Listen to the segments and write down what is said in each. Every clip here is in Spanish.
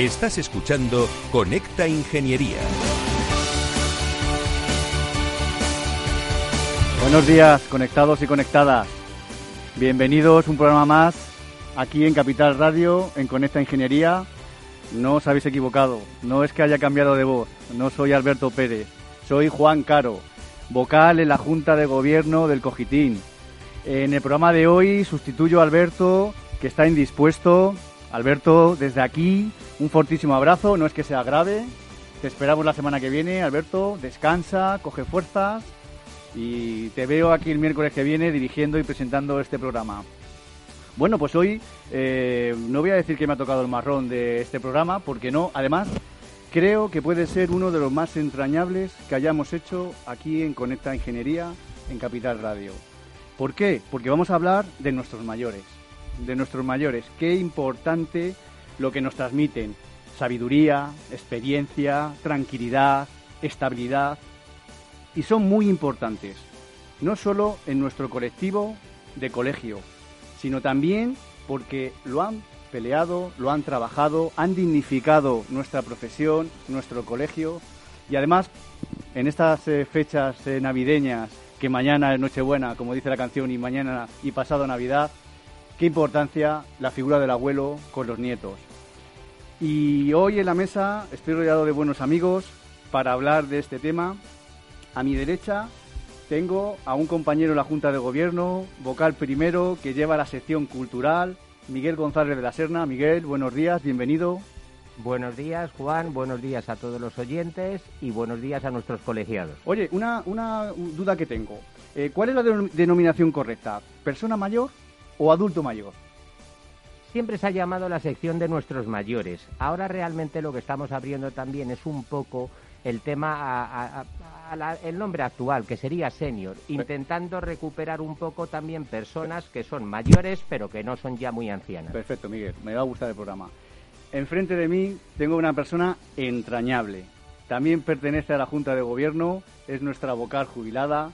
Estás escuchando Conecta Ingeniería. Buenos días, conectados y conectadas. Bienvenidos un programa más aquí en Capital Radio, en Conecta Ingeniería. No os habéis equivocado, no es que haya cambiado de voz, no soy Alberto Pérez, soy Juan Caro, vocal en la Junta de Gobierno del Cogitín. En el programa de hoy sustituyo a Alberto, que está indispuesto. Alberto, desde aquí, un fortísimo abrazo, no es que sea grave. Te esperamos la semana que viene, Alberto, descansa, coge fuerzas y te veo aquí el miércoles que viene dirigiendo y presentando este programa. Bueno, pues hoy eh, no voy a decir que me ha tocado el marrón de este programa, porque no, además creo que puede ser uno de los más entrañables que hayamos hecho aquí en Conecta Ingeniería en Capital Radio. ¿Por qué? Porque vamos a hablar de nuestros mayores, de nuestros mayores. Qué importante lo que nos transmiten. Sabiduría, experiencia, tranquilidad, estabilidad. Y son muy importantes, no solo en nuestro colectivo de colegio, sino también porque lo han peleado, lo han trabajado, han dignificado nuestra profesión, nuestro colegio y además en estas eh, fechas eh, navideñas, que mañana es Nochebuena, como dice la canción, y mañana y pasado Navidad, qué importancia la figura del abuelo con los nietos. Y hoy en la mesa estoy rodeado de buenos amigos para hablar de este tema. A mi derecha tengo a un compañero de la Junta de Gobierno, vocal primero, que lleva la sección cultural, Miguel González de la Serna. Miguel, buenos días, bienvenido. Buenos días, Juan. Buenos días a todos los oyentes y buenos días a nuestros colegiados. Oye, una, una duda que tengo. Eh, ¿Cuál es la denominación correcta? ¿Persona mayor o adulto mayor? Siempre se ha llamado la sección de nuestros mayores. Ahora realmente lo que estamos abriendo también es un poco el tema a, el nombre actual, que sería senior, intentando recuperar un poco también personas que son mayores pero que no son ya muy ancianas. Perfecto, Miguel, me va a gustar el programa. Enfrente de mí tengo una persona entrañable. También pertenece a la Junta de Gobierno, es nuestra vocal jubilada,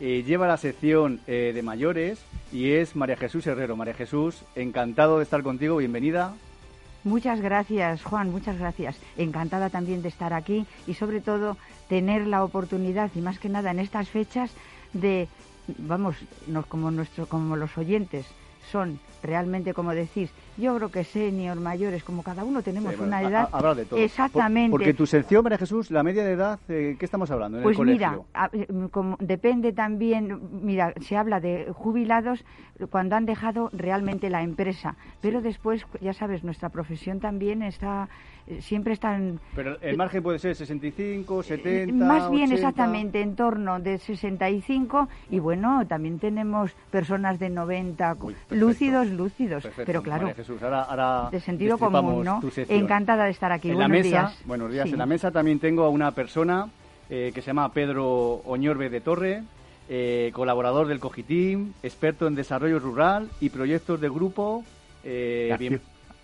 eh, lleva la sección eh, de mayores y es María Jesús Herrero. María Jesús, encantado de estar contigo, bienvenida. Muchas gracias, Juan, muchas gracias. Encantada también de estar aquí y sobre todo tener la oportunidad y más que nada en estas fechas de, vamos, como, nuestro, como los oyentes son realmente, como decís, yo creo que senior, mayores, como cada uno tenemos una edad. Habrá de todo. Exactamente. porque tu sección, María Jesús, la media de edad, eh, ¿qué estamos hablando? En pues el mira, como depende también, mira, se habla de jubilados cuando han dejado realmente la empresa, pero después, ya sabes, nuestra profesión también está siempre están... Pero el margen puede ser 65, 70... Eh, más bien exactamente en torno de 65 y bueno, también tenemos personas de 90, lúcidos, lúcidos, pero claro, de sentido común, ¿no? Encantada de estar aquí. En buenos la mesa, días. Buenos días. En la mesa también tengo a una persona eh, que se llama Pedro Oñorbe de Torre, eh, colaborador del Cogitín, experto en desarrollo rural y proyectos de grupo. bien,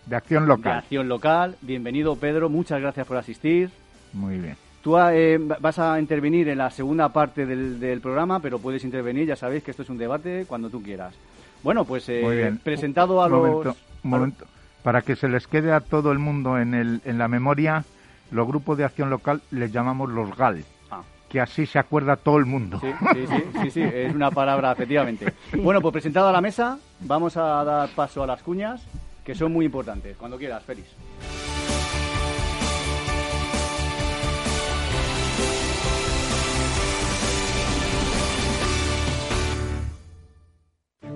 de acción local. De acción local. Bienvenido, Pedro. Muchas gracias por asistir. Muy bien. Tú eh, vas a intervenir en la segunda parte del, programa, pero puedes intervenir, ya sabéis que esto es un debate cuando tú quieras. Bueno, pues eh, presentado a los... Un momento. Para que se les quede a todo el mundo en, el, en la memoria, los grupos de acción local les llamamos los GAL. Ah. Que así se acuerda todo el mundo. Sí, sí, sí, sí, sí es una palabra, efectivamente. Bueno, pues presentado a la mesa, vamos a dar paso a las cuñas que son muy importantes. Cuando quieras, Félix.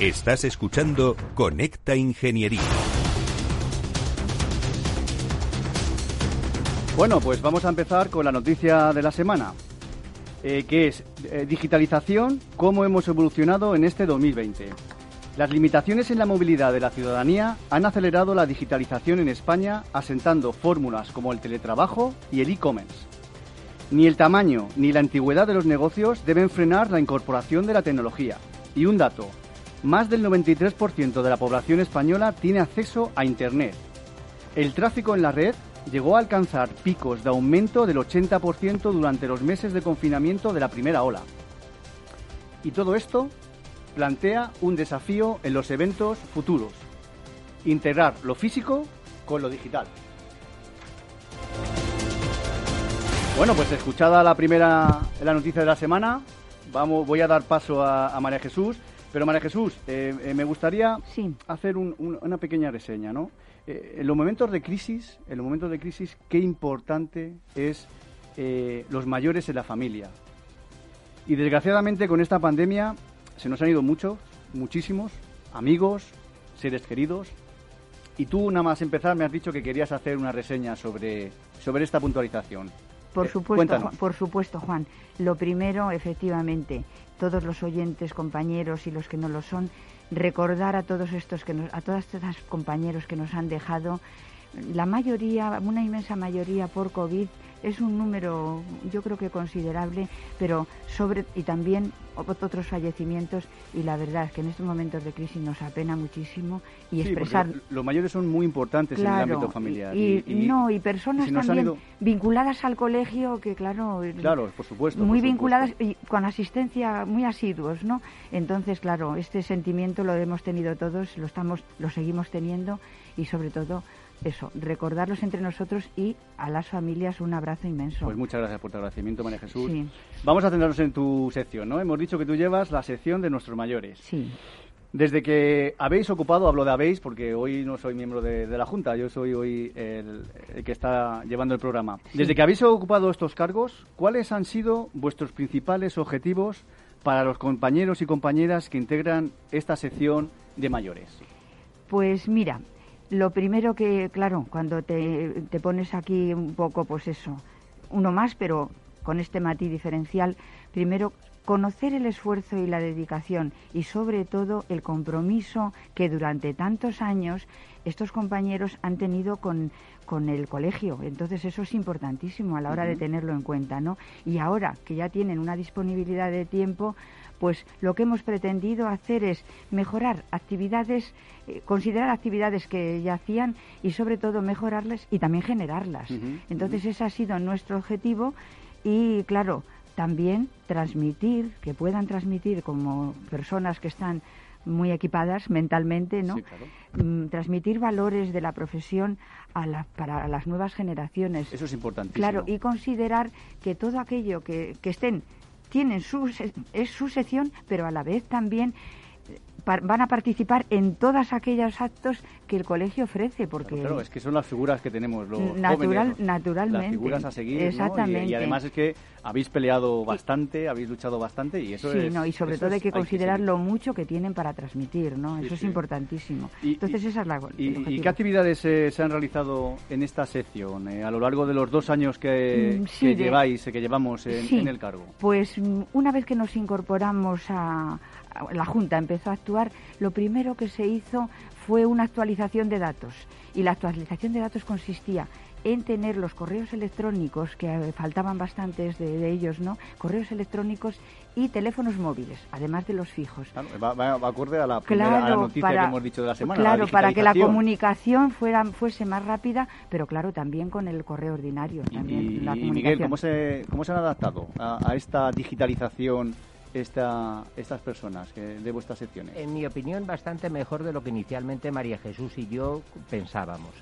Estás escuchando Conecta Ingeniería. Bueno, pues vamos a empezar con la noticia de la semana, eh, que es eh, digitalización, cómo hemos evolucionado en este 2020. Las limitaciones en la movilidad de la ciudadanía han acelerado la digitalización en España, asentando fórmulas como el teletrabajo y el e-commerce. Ni el tamaño ni la antigüedad de los negocios deben frenar la incorporación de la tecnología. Y un dato, más del 93% de la población española tiene acceso a Internet. El tráfico en la red llegó a alcanzar picos de aumento del 80% durante los meses de confinamiento de la primera ola. Y todo esto plantea un desafío en los eventos futuros. Integrar lo físico con lo digital. Bueno, pues escuchada la primera la noticia de la semana, vamos, voy a dar paso a María Jesús pero María Jesús, eh, eh, me gustaría hacer una pequeña reseña, ¿no? Eh, en los momentos de crisis, en los momentos de crisis, qué importante es los mayores en la familia. Y desgraciadamente con esta pandemia se nos han ido muchos, muchísimos, amigos, seres queridos. Y tú nada más empezar me has dicho que querías hacer una reseña sobre, sobre esta puntualización. Por supuesto, por supuesto, Juan. Lo primero, efectivamente, todos los oyentes, compañeros y los que no lo son, recordar a todos estos que a todas estas compañeros que nos han dejado, la mayoría, una inmensa mayoría por COVID, es un número yo creo que considerable, pero sobre y también otros fallecimientos y la verdad es que en estos momentos de crisis nos apena muchísimo y expresar los mayores son muy importantes en el ámbito familiar y, no y personas también vinculadas al colegio que claro claro por supuesto muy vinculadas y con asistencia muy asiduos no entonces claro este sentimiento lo hemos tenido todos lo estamos lo seguimos teniendo y sobre todo eso, recordarlos entre nosotros y a las familias un abrazo inmenso. Pues muchas gracias por tu agradecimiento, María Jesús. Vamos a centrarnos en tu sección, ¿no? Hemos dicho que tú llevas la sección de nuestros mayores. Sí. Desde que habéis ocupado, hablo de habéis porque hoy no soy miembro de, la Junta, yo soy hoy el, que está llevando el programa. Desde que habéis ocupado estos cargos, ¿cuáles han sido vuestros principales objetivos para los compañeros y compañeras que integran esta sección de mayores? Pues mira, lo primero que, claro, cuando te, te pones aquí un poco, pues eso, uno más, pero con este matiz diferencial, primero conocer el esfuerzo y la dedicación y sobre todo el compromiso que durante tantos años estos compañeros han tenido con, con el colegio. Entonces eso es importantísimo a la hora de tenerlo en cuenta, ¿no? Y ahora que ya tienen una disponibilidad de tiempo, pues lo que hemos pretendido hacer es mejorar actividades, eh, considerar actividades que ya hacían y sobre todo mejorarlas y también generarlas. Entonces ese ha sido nuestro objetivo y claro, también transmitir, que puedan transmitir como personas que están muy equipadas mentalmente, ¿no? Mm, transmitir valores de la profesión a para las nuevas generaciones. Eso es importante. Claro, y considerar que todo aquello que, que estén tienen su, es su sección, pero a la vez también van a participar en todos aquellos actos que el colegio ofrece. Porque claro, es que son las figuras que tenemos los Natural, Naturalmente. Las figuras a seguir. Exactamente. Y, además es que habéis peleado bastante, habéis luchado bastante y eso sí, no, y sobre todo hay que considerar lo mucho que tienen para transmitir, ¿no? eso es importantísimo. Entonces esa es la... ¿Y, qué actividades se han realizado en esta sección eh, a lo largo de los dos años que, mm, lleváis, que llevamos en el cargo? Pues mm, una vez que nos incorporamos a la Junta empezó a actuar, lo primero que se hizo fue una actualización de datos. Y la actualización de datos consistía en tener los correos electrónicos, que eh, faltaban bastantes de, ellos, ¿no? Correos electrónicos y teléfonos móviles, además de los fijos. Claro, va, va, acorde a la, primera, noticia que hemos dicho de la semana. Claro, para que la comunicación fuera, fuese más rápida, pero claro, también con el correo ordinario. También, y, Miguel, ¿cómo se, ¿cómo se han adaptado a esta digitalización esta, estas personas de vuestras secciones? En mi opinión, bastante mejor de lo que inicialmente María Jesús y yo pensábamos.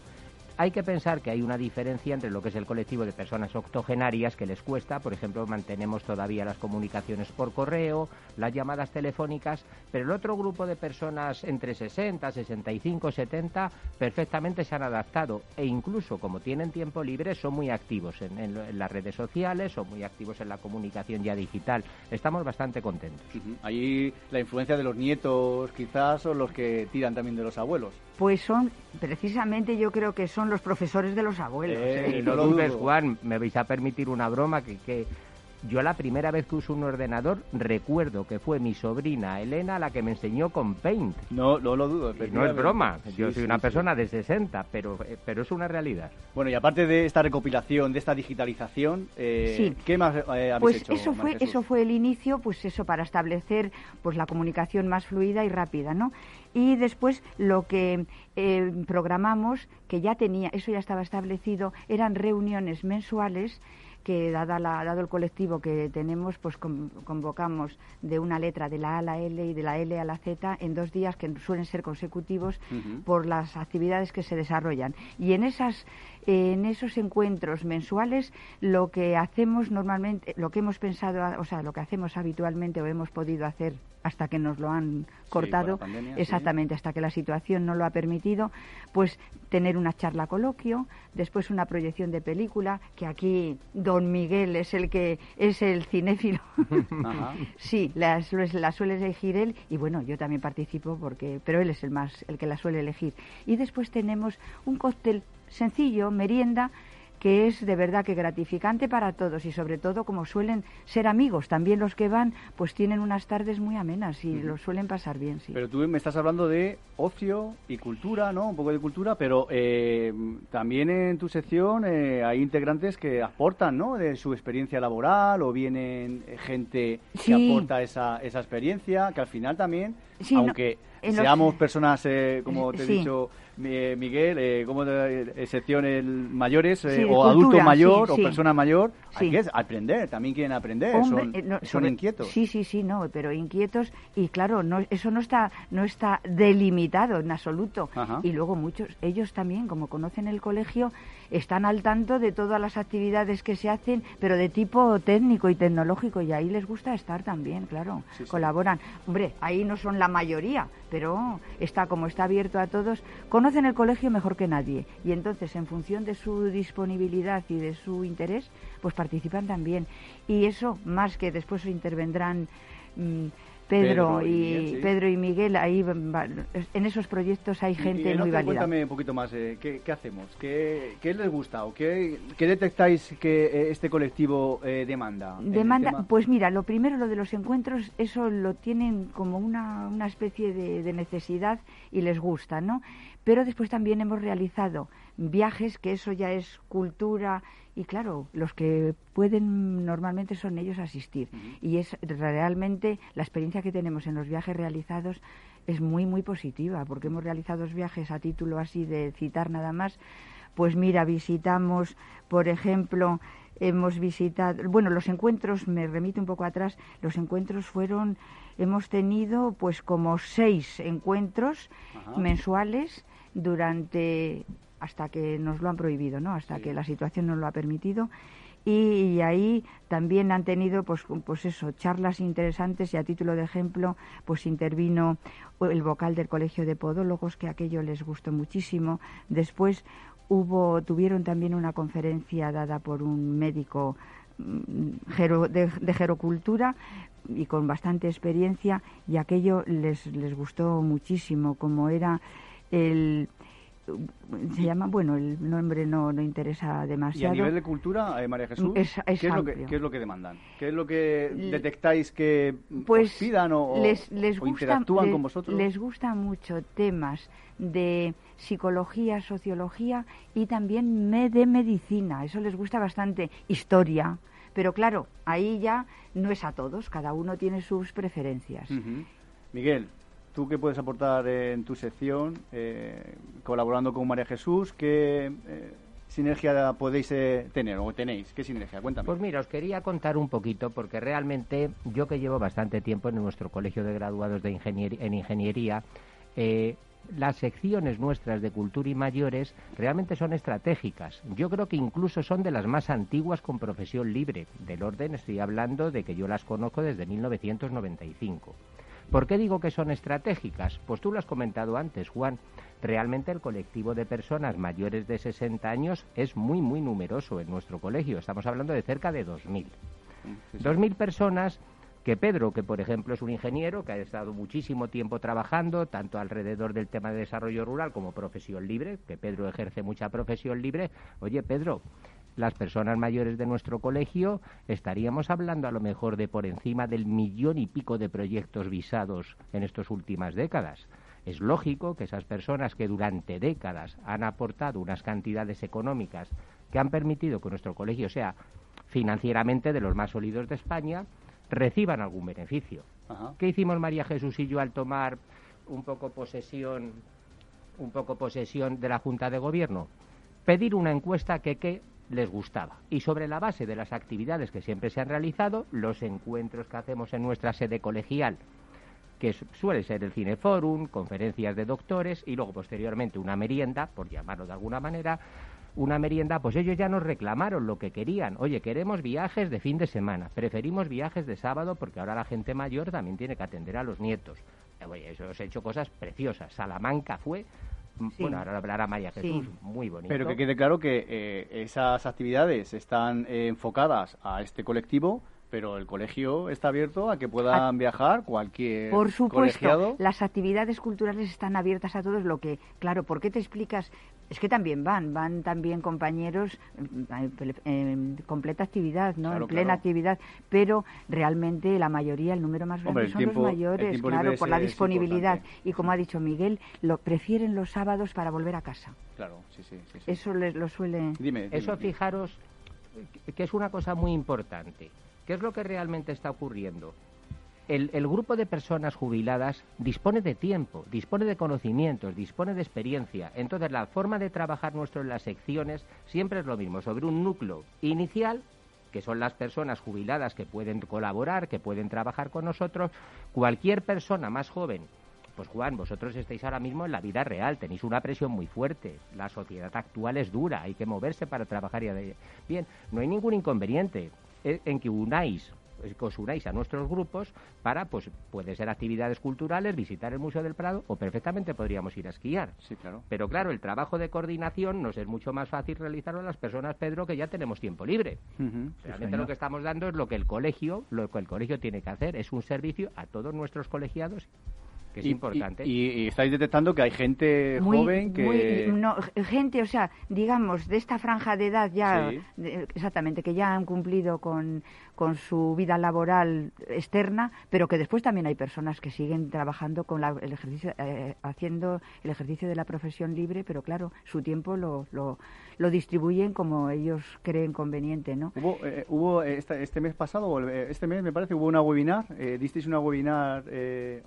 Hay que pensar que hay una diferencia entre lo que es el colectivo de personas octogenarias que les cuesta, por ejemplo, mantenemos todavía las comunicaciones por correo, las llamadas telefónicas, pero el otro grupo de personas entre 60, 65, 70 perfectamente se han adaptado e incluso como tienen tiempo libre son muy activos en, las redes sociales, son muy activos en la comunicación ya digital. Estamos bastante contentos. Ahí la influencia de los nietos quizás son los que tiran también de los abuelos. Pues son, precisamente yo creo que son los profesores de los abuelos. Eh, ¿eh? no lo dudes, Juan, me vais a permitir una broma que, que yo la primera vez que uso un ordenador recuerdo que fue mi sobrina Elena la que me enseñó con Paint. No, no lo dudo. No es broma, yo soy una persona de 60, pero, eh, pero es una realidad. Bueno, y aparte de esta recopilación, de esta digitalización, eh, ¿qué más eh, habéis pues hecho? Eso fue, eso fue el inicio, pues eso, para establecer pues la comunicación más fluida y rápida, ¿no? Y después lo que programamos, que ya tenía, eso ya estaba establecido, eran reuniones mensuales que dada la, dado el colectivo que tenemos, pues convocamos de una letra de la A a la L y de la L a la Z en dos días que suelen ser consecutivos por las actividades que se desarrollan. Y en esas en esos encuentros mensuales lo que hacemos normalmente, lo que hemos pensado, o sea, lo que hacemos habitualmente o hemos podido hacer hasta que nos lo han cortado, exactamente, hasta que la situación no lo ha permitido, pues tener una charla coloquio, después una proyección de película, que aquí don Miguel es el que es el cinéfilo. sí, la, la, suele elegir él y bueno, yo también participo porque, pero él es el más, el que la suele elegir. Y después tenemos un cóctel sencillo, merienda, que es de verdad que gratificante para todos y sobre todo como suelen ser amigos, también los que van pues tienen unas tardes muy amenas y lo suelen pasar bien, sí. Pero tú me estás hablando de ocio y cultura, ¿no? Un poco de cultura, pero eh, también en tu sección eh, hay integrantes que aportan, ¿no? De su experiencia laboral o vienen gente que aporta esa, esa experiencia, que al final también, aunque seamos personas, eh, como te he dicho Miguel, eh, como eh, secciones mayores eh, o adulto mayor o persona mayor, hay que aprender, también quieren aprender, son, inquietos. Sí, sí, sí, no, pero inquietos y claro, no, eso no está, no está delimitado en absoluto. Y luego muchos, ellos también, como conocen el colegio, están al tanto de todas las actividades que se hacen, pero de tipo técnico y tecnológico, y ahí les gusta estar también, claro, colaboran. Hombre, ahí no son la mayoría, pero está como está abierto a todos, conocen el colegio mejor que nadie, y entonces en función de su disponibilidad y de su interés, pues participan también. Y eso, más que después intervendrán... Mm, Pedro, y, Pedro y Miguel, ahí en esos proyectos hay gente muy válida. Cuéntame un poquito más, eh, ¿qué, hacemos? ¿Qué, les gusta o qué, detectáis que eh, este colectivo eh, demanda? Demanda, pues mira, lo primero, lo de los encuentros, eso lo tienen como una, una especie de, de necesidad y les gusta, ¿no? Pero después también hemos realizado viajes, que eso ya es cultura y claro, los que pueden normalmente son ellos asistir. Y es realmente la experiencia que tenemos en los viajes realizados es muy, muy positiva, porque hemos realizado viajes a título así de citar nada más. Pues mira, visitamos, por ejemplo, hemos visitado, bueno, los encuentros, me remito un poco atrás, los encuentros fueron, hemos tenido pues como seis encuentros mensuales durante hasta que nos lo han prohibido, ¿no? Hasta que la situación nos lo ha permitido. Y, ahí también han tenido pues, pues eso charlas interesantes y a título de ejemplo pues intervino el vocal del colegio de podólogos que aquello les gustó muchísimo después hubo tuvieron también una conferencia dada por un médico mm, de, de gerocultura y con bastante experiencia y aquello les, les gustó muchísimo como era el se llama, bueno, el nombre no, no interesa demasiado. ¿Y a nivel de cultura, eh, María Jesús, ¿qué, es lo que, ¿qué, es lo que, demandan? ¿Qué es lo que detectáis que pues pidan o, les, les interactúan con vosotros? Les gusta mucho temas de psicología, sociología y también de medicina. Eso les gusta bastante. Historia. Pero claro, ahí ya no es a todos, cada uno tiene sus preferencias. Miguel, ¿Tú qué puedes aportar en tu sección, eh, colaborando con María Jesús? ¿Qué eh, sinergia podéis eh, tener o tenéis? ¿Qué sinergia? Cuéntame. Pues mira, os quería contar un poquito porque realmente yo que llevo bastante tiempo en nuestro colegio de graduados de en ingeniería, las secciones nuestras de cultura y mayores realmente son estratégicas. Yo creo que incluso son de las más antiguas con profesión libre. Del orden estoy hablando de que yo las conozco desde 1995. ¿Por qué digo que son estratégicas? Pues tú lo has comentado antes, Juan. Realmente el colectivo de personas mayores de 60 años es muy, muy numeroso en nuestro colegio. Estamos hablando de cerca de 2.000. 2.000 personas que Pedro, que por ejemplo es un ingeniero que ha estado muchísimo tiempo trabajando, tanto alrededor del tema de desarrollo rural como profesión libre, que Pedro ejerce mucha profesión libre. Oye, Pedro, las personas mayores de nuestro colegio estaríamos hablando a lo mejor de por encima del millón y pico de proyectos visados en estas últimas décadas. Es lógico que esas personas que durante décadas han aportado unas cantidades económicas que han permitido que nuestro colegio sea financieramente de los más sólidos de España, reciban algún beneficio. ¿Qué hicimos María Jesús y yo al tomar un poco posesión un poco posesión de la Junta de Gobierno? Pedir una encuesta que, que les gustaba. Y sobre la base de las actividades que siempre se han realizado, los encuentros que hacemos en nuestra sede colegial, que suele ser el cineforum, conferencias de doctores y luego posteriormente una merienda, por llamarlo de alguna manera, una merienda, pues ellos ya nos reclamaron lo que querían. Oye, queremos viajes de fin de semana, preferimos viajes de sábado porque ahora la gente mayor también tiene que atender a los nietos. Eh, oye, eso os he hecho cosas preciosas. Salamanca fue Bueno, ahora hablará María Jesús, muy bonito. Pero que quede claro que eh, esas actividades están eh, enfocadas a este colectivo, pero el colegio está abierto a que puedan viajar cualquier Por supuesto, colegiado. las actividades culturales están abiertas a todos, lo que, claro, ¿por qué te explicas? Es que también van, van también compañeros en completa actividad, ¿no? en plena actividad, pero realmente la mayoría, el número más grande son los mayores, claro, por la disponibilidad. Y como ha dicho Miguel, lo prefieren los sábados para volver a casa. Claro, sí, sí. Eso les lo suele... Dime, Eso fijaros que es una cosa muy importante ¿Qué es lo que realmente está ocurriendo? El, grupo de personas jubiladas dispone de tiempo, dispone de conocimientos, dispone de experiencia. Entonces, la forma de trabajar nuestro en las secciones siempre es lo mismo, sobre un núcleo inicial, que son las personas jubiladas que pueden colaborar, que pueden trabajar con nosotros. Cualquier persona más joven pues Juan, vosotros estáis ahora mismo en la vida real, tenéis una presión muy fuerte, la sociedad actual es dura, hay que moverse para trabajar y bien, no hay ningún inconveniente en que unáis que os unáis a nuestros grupos para, pues, puede ser actividades culturales, visitar el Museo del Prado o perfectamente podríamos ir a esquiar. Sí, claro. Pero claro, el trabajo de coordinación nos es mucho más fácil realizarlo a las personas, Pedro, que ya tenemos tiempo libre. Realmente lo que estamos dando es lo que el colegio, lo que el colegio tiene que hacer, es un servicio a todos nuestros colegiados que es importante. Y, estáis detectando que hay gente joven que... no, gente, o sea, digamos, de esta franja de edad ya, exactamente, que ya han cumplido con, con su vida laboral externa, pero que después también hay personas que siguen trabajando con el ejercicio, eh, haciendo el ejercicio de la profesión libre, pero claro, su tiempo lo, lo, lo distribuyen como ellos creen conveniente, ¿no? Hubo, eh, hubo este, este, mes pasado, eh, este mes me parece, hubo una webinar, ¿disteis una webinar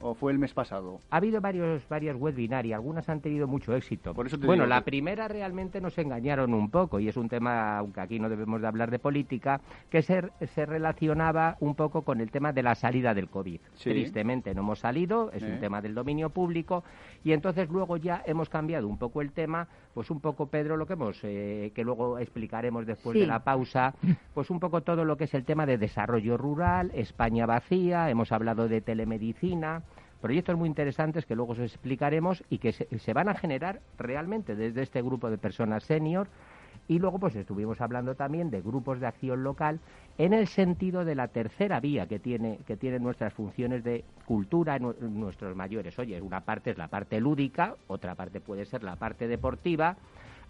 o fue el mes pasado? Ha habido varios, varias webinars y algunas han tenido mucho éxito. Por eso bueno, la primera realmente nos engañaron un poco y es un tema, aunque aquí no debemos de hablar de política, que se, se relacionaba un poco con el tema de la salida del COVID. Tristemente no hemos salido, es un tema del dominio público y entonces luego ya hemos cambiado un poco el tema, pues un poco Pedro lo que hemos, eh, que luego explicaremos después de la pausa, pues un poco todo lo que es el tema de desarrollo rural, España vacía, hemos hablado de telemedicina proyectos muy interesantes que luego os explicaremos y que se, se, van a generar realmente desde este grupo de personas senior y luego pues estuvimos hablando también de grupos de acción local en el sentido de la tercera vía que tiene que tienen nuestras funciones de cultura en nuestros mayores. Oye, una parte es la parte lúdica, otra parte puede ser la parte deportiva,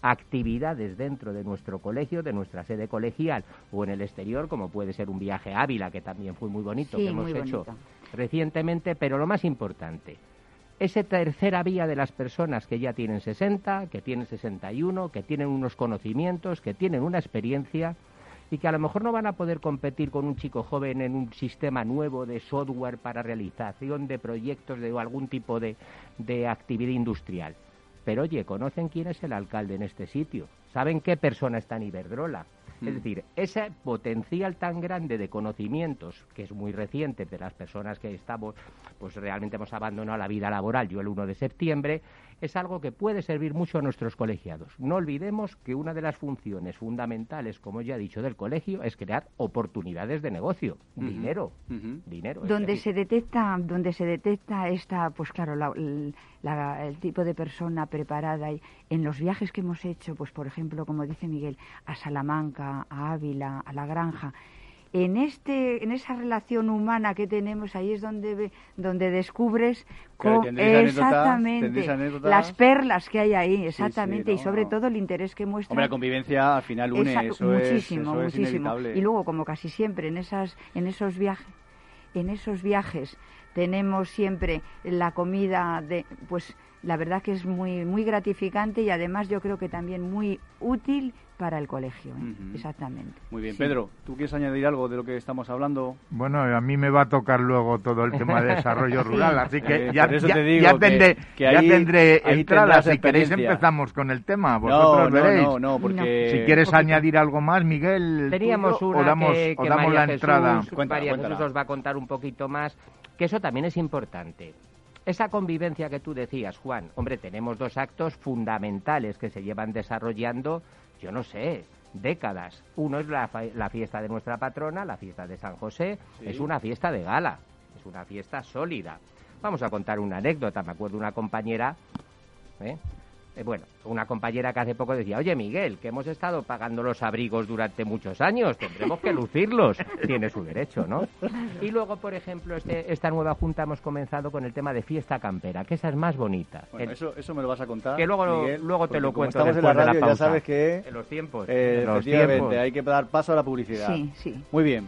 actividades dentro de nuestro colegio, de nuestra sede colegial o en el exterior, como puede ser un viaje a Ávila, que también fue muy bonito, que hemos hecho recientemente, pero lo más importante, esa tercera vía de las personas que ya tienen 60, que tienen 61, que tienen unos conocimientos, que tienen una experiencia y que a lo mejor no van a poder competir con un chico joven en un sistema nuevo de software para realización de proyectos de algún tipo de, de actividad industrial. Pero oye, ¿conocen quién es el alcalde en este sitio? saben qué persona está en Iberdrola. Es decir, ese potencial tan grande de conocimientos, que es muy reciente de las personas que estamos, pues realmente hemos abandonado la vida laboral, yo el 1 de septiembre, es algo que puede servir mucho a nuestros colegiados. No olvidemos que una de las funciones fundamentales, como ya he dicho, del colegio es crear oportunidades de negocio, dinero, dinero. Donde se detecta, donde se detecta esta, pues claro, el tipo de persona preparada y en los viajes que hemos hecho, pues por ejemplo, como dice Miguel, a Salamanca, a Ávila, a La Granja, en este en esa relación humana que tenemos ahí es donde donde descubres exactamente las perlas que hay ahí exactamente y sobre todo el interés que muestra Hombre, la convivencia al final une eso muchísimo muchísimo. y luego como casi siempre en esas en esos viajes en esos viajes tenemos siempre la comida de pues la verdad que es muy muy gratificante y además yo creo que también muy útil para el colegio, ¿eh? exactamente. Muy bien, Pedro, ¿tú quieres añadir algo de lo que estamos hablando? Bueno, a mí me va a tocar luego todo el tema de desarrollo rural, así que Eh, ya, ya- te digo ya que- tendré, que ya ahí- tendré ahí entrada. Si queréis empezamos con el tema, vosotros no, veréis. no, no, porque... Si quieres Poquito. añadir algo más, Miguel, Teníamos tuyo, una o damos, que, o que damos María la entrada. Jesús, Cuéntala, María cuéntala. Jesús os va a contar un poquito más, que eso también es importante. Esa convivencia que tú decías, Juan, hombre, tenemos dos actos fundamentales que se llevan desarrollando, yo no sé, décadas. Uno es la, la fiesta de nuestra patrona, la fiesta de San José, Sí. es una fiesta de gala, es una fiesta sólida. Vamos a contar una anécdota, me acuerdo una compañera, ¿eh? Eh, bueno, una compañera que hace poco decía, oye Miguel, que hemos estado pagando los abrigos durante muchos años, tendremos que lucirlos. Tiene su derecho, ¿no? Y luego, por ejemplo, este, esta nueva junta hemos comenzado con el tema de fiesta campera, que esa es más bonita. Bueno, El- eso, eso me lo vas a contar. Que luego Miguel, luego te lo cuento estamos en después la de la radio, ya sabes que en los tiempos. eh, en los efectivamente tiempos. hay que dar paso a la publicidad. Sí, sí. Muy bien.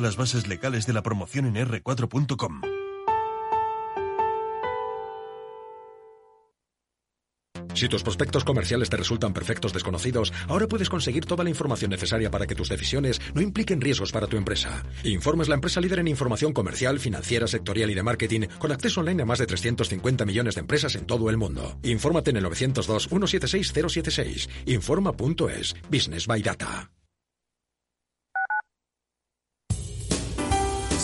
las bases legales de la promoción en r4.com. Si tus prospectos comerciales te resultan perfectos desconocidos, ahora puedes conseguir toda la información necesaria para que tus decisiones no impliquen riesgos para tu empresa. Informe es la empresa líder en información comercial, financiera, sectorial y de marketing, con acceso online a más de 350 millones de empresas en todo el mundo. Infórmate en el 902-176-076. Informa.es. Business by Data.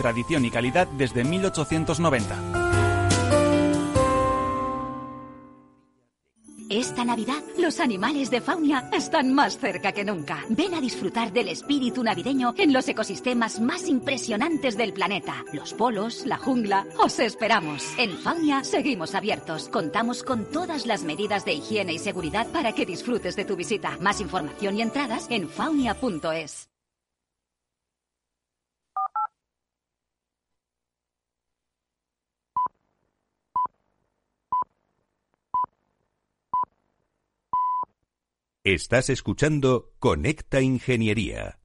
tradición y calidad desde 1890. Esta Navidad, los animales de Faunia están más cerca que nunca. Ven a disfrutar del espíritu navideño en los ecosistemas más impresionantes del planeta. Los polos, la jungla. Os esperamos. En Faunia seguimos abiertos. Contamos con todas las medidas de higiene y seguridad para que disfrutes de tu visita. Más información y entradas en faunia.es. Estás escuchando Conecta Ingeniería.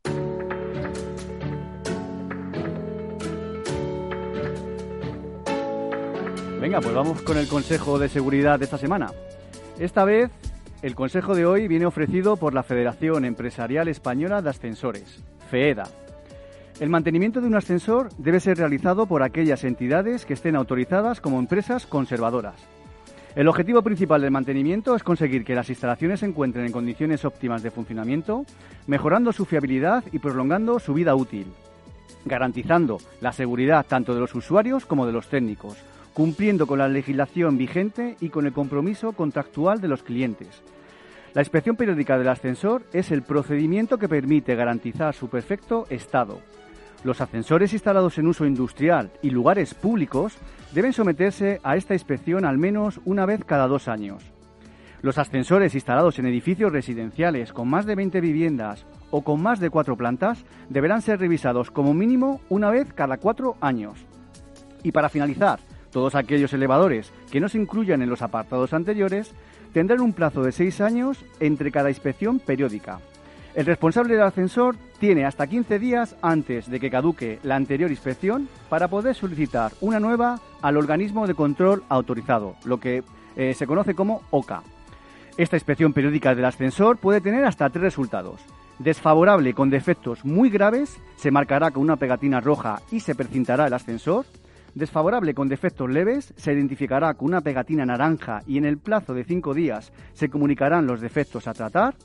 Venga, pues vamos con el Consejo de Seguridad de esta semana. Esta vez, el consejo de hoy viene ofrecido por la Federación Empresarial Española de Ascensores, FEEDA. El mantenimiento de un ascensor debe ser realizado por aquellas entidades que estén autorizadas como empresas conservadoras. El objetivo principal del mantenimiento es conseguir que las instalaciones se encuentren en condiciones óptimas de funcionamiento, mejorando su fiabilidad y prolongando su vida útil, garantizando la seguridad tanto de los usuarios como de los técnicos, cumpliendo con la legislación vigente y con el compromiso contractual de los clientes. La inspección periódica del ascensor es el procedimiento que permite garantizar su perfecto estado. Los ascensores instalados en uso industrial y lugares públicos deben someterse a esta inspección al menos una vez cada dos años. Los ascensores instalados en edificios residenciales con más de 20 viviendas o con más de cuatro plantas deberán ser revisados como mínimo una vez cada cuatro años. Y para finalizar, todos aquellos elevadores que no se incluyan en los apartados anteriores tendrán un plazo de seis años entre cada inspección periódica. El responsable del ascensor tiene hasta 15 días antes de que caduque la anterior inspección para poder solicitar una nueva al organismo de control autorizado, lo que eh, se conoce como OCA. Esta inspección periódica del ascensor puede tener hasta tres resultados. Desfavorable con defectos muy graves, se marcará con una pegatina roja y se precintará el ascensor. Desfavorable con defectos leves, se identificará con una pegatina naranja y en el plazo de cinco días se comunicarán los defectos a tratar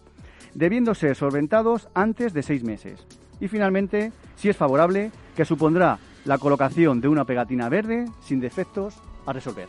debiendo ser solventados antes de seis meses. Y finalmente, si es favorable, que supondrá la colocación de una pegatina verde sin defectos a resolver.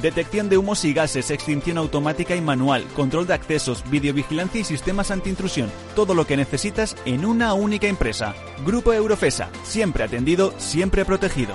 detección de humos y gases, extinción automática y manual, control de accesos, videovigilancia y sistemas antiintrusión. Todo lo que necesitas en una única empresa. Grupo Eurofesa, siempre atendido, siempre protegido.